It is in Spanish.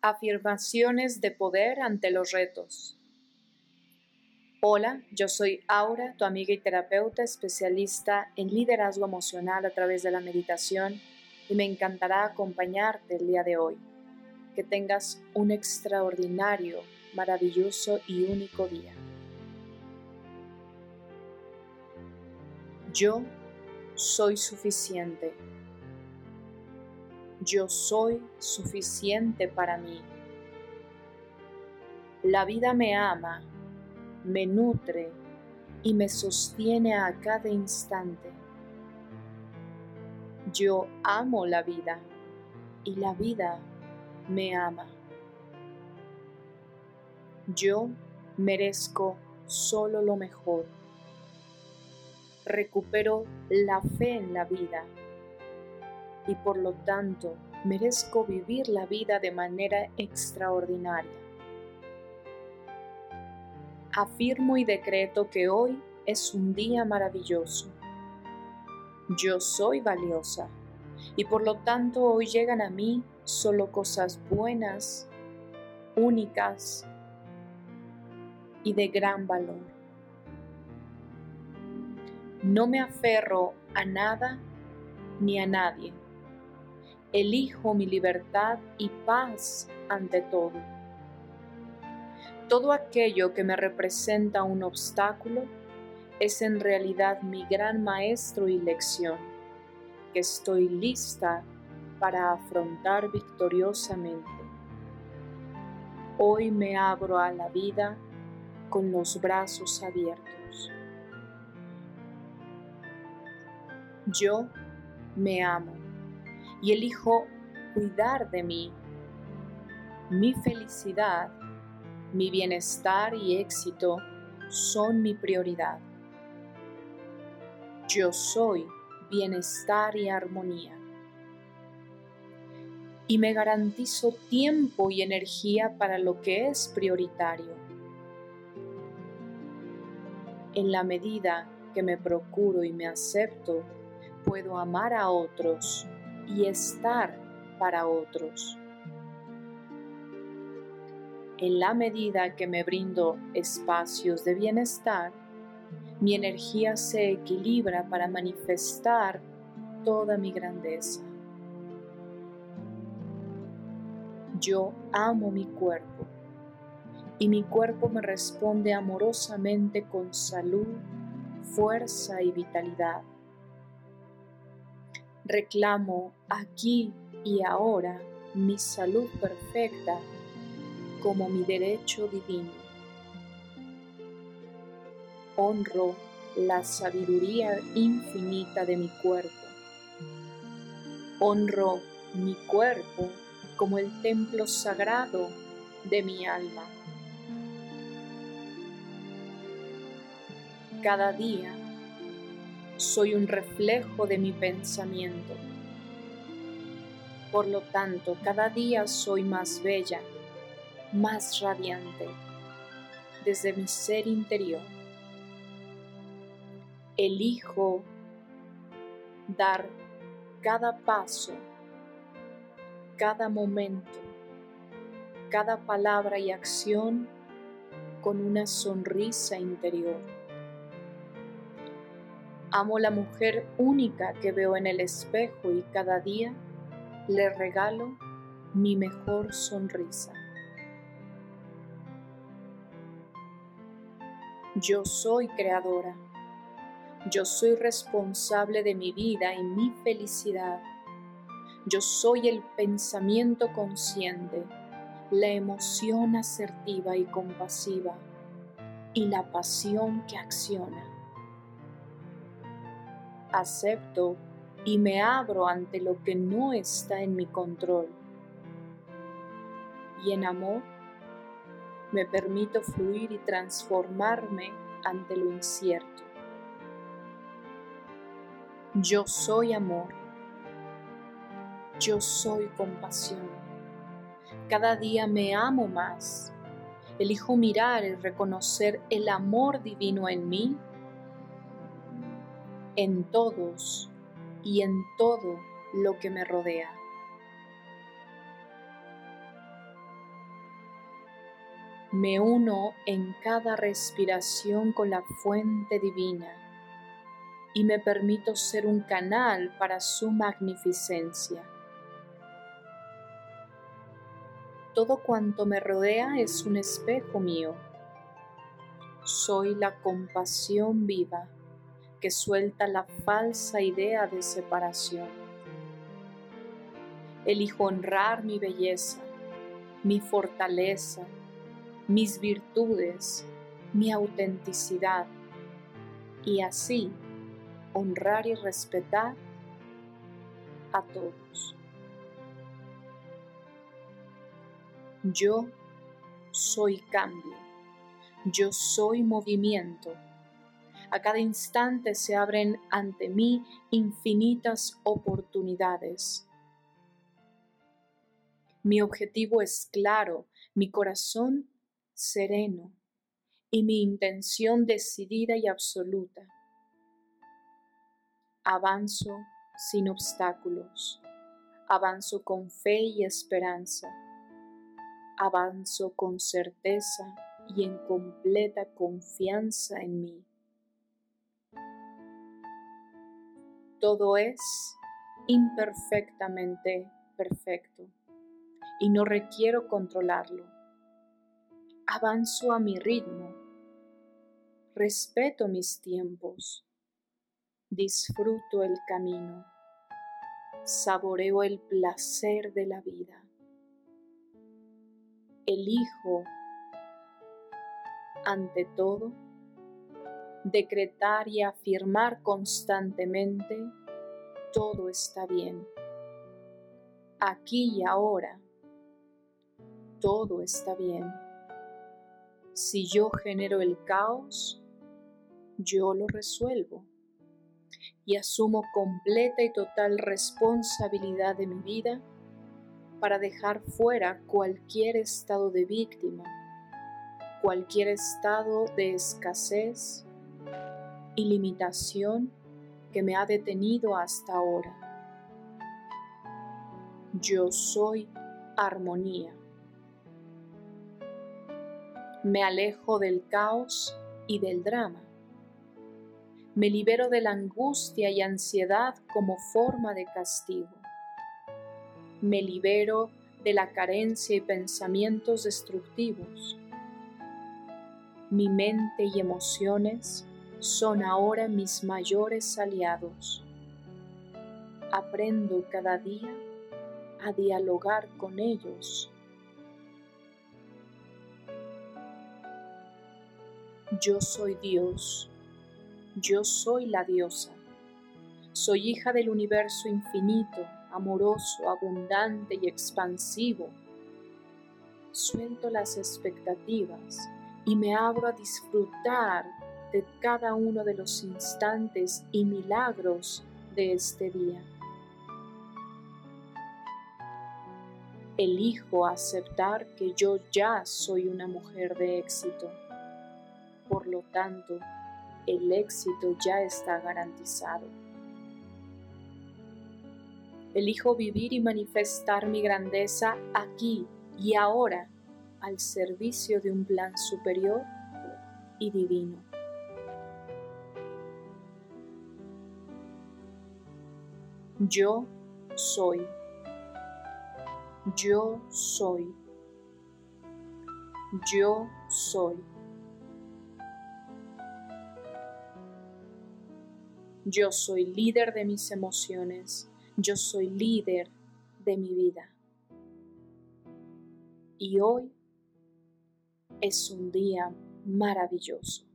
Afirmaciones de poder ante los retos. Hola, yo soy Aura, tu amiga y terapeuta especialista en liderazgo emocional a través de la meditación y me encantará acompañarte el día de hoy. Que tengas un extraordinario, maravilloso y único día. Yo soy suficiente yo soy suficiente para mí. La vida me ama, me nutre y me sostiene a cada instante. Yo amo la vida y la vida me ama. Yo merezco solo lo mejor. Recupero la fe en la vida y por lo tanto merezco vivir la vida de manera extraordinaria. Afirmo y decreto que hoy es un día maravilloso. Yo soy valiosa y por lo tanto hoy llegan a mí solo cosas buenas, únicas y de gran valor. No me aferro a nada ni a nadie elijo mi libertad y paz ante todo. Todo aquello que me representa un obstáculo es en realidad mi gran maestro y lección, que estoy lista para afrontar victoriosamente. Hoy me abro a la vida con los brazos abiertos. Yo me amo y elijo cuidar de mí. Mi felicidad, mi bienestar y éxito son mi prioridad. Yo soy bienestar y armonía. Y me garantizo tiempo y energía para lo que es prioritario. En la medida que me procuro y me acepto, puedo amar a otros y estar para otros. En la medida que me brindo espacios de bienestar, mi energía se equilibra para manifestar toda mi grandeza. Yo amo mi cuerpo y mi cuerpo me responde amorosamente con salud, fuerza y vitalidad reclamo aquí y ahora mi salud perfecta como mi derecho divino. Honro la sabiduría infinita de mi cuerpo. Honro mi cuerpo como el templo sagrado de mi alma. Cada día soy un reflejo de mi pensamiento. Por lo tanto, cada día soy más bella, más radiante, desde mi ser interior. Elijo dar cada paso, cada momento, cada palabra y acción con una sonrisa interior Amo la mujer única que veo en el espejo y cada día le regalo mi mejor sonrisa. Yo soy creadora. Yo soy responsable de mi vida y mi felicidad. Yo soy el pensamiento consciente, la emoción asertiva y compasiva y la pasión que acciona acepto y me abro ante lo que no está en mi control. Y en amor me permito fluir y transformarme ante lo incierto. Yo soy amor. Yo soy compasión. Cada día me amo más. Elijo mirar y reconocer el amor divino en mí en todos y en todo lo que me rodea. Me uno en cada respiración con la fuente divina y me permito ser un canal para su magnificencia. Todo cuanto me rodea es un espejo mío. Soy la compasión viva que suelta la falsa idea de separación. Elijo honrar mi belleza, mi fortaleza, mis virtudes, mi autenticidad y así honrar y respetar a todos. Yo soy cambio, yo soy movimiento. A cada instante se abren ante mí infinitas oportunidades. Mi objetivo es claro, mi corazón sereno y mi intención decidida y absoluta. Avanzo sin obstáculos, avanzo con fe y esperanza, avanzo con certeza y en completa confianza en mí. Todo es imperfectamente perfecto y no requiero controlarlo. Avanzo a mi ritmo, respeto mis tiempos disfruto el camino, saboreo el placer de la vida. Elijo, ante todo, decretar y afirmar constantemente, todo está bien. Aquí y ahora, todo está bien. Si yo genero el caos, yo lo resuelvo y asumo completa y total responsabilidad de mi vida para dejar fuera cualquier estado de víctima, cualquier estado de escasez y limitación que me ha detenido hasta ahora. Yo soy armonía. Me alejo del caos y del drama me libero de la angustia y ansiedad como forma de castigo. Me libero de la carencia y pensamientos destructivos. Mi mente y emociones son ahora mis mayores aliados. Aprendo cada día a dialogar con ellos. Yo soy Dios yo soy la diosa. Soy hija del universo infinito, amoroso, abundante y expansivo. Suelto las expectativas y me abro a disfrutar de cada uno de los instantes y milagros de este día. Elijo aceptar que yo ya soy una mujer de éxito. Por lo tanto, el éxito ya está garantizado. Elijo vivir y manifestar mi grandeza aquí y ahora al servicio de un plan superior y divino. Yo soy. Yo soy. Yo soy. Yo soy líder de mis emociones. Yo soy líder de mi vida. Y hoy es un día maravilloso.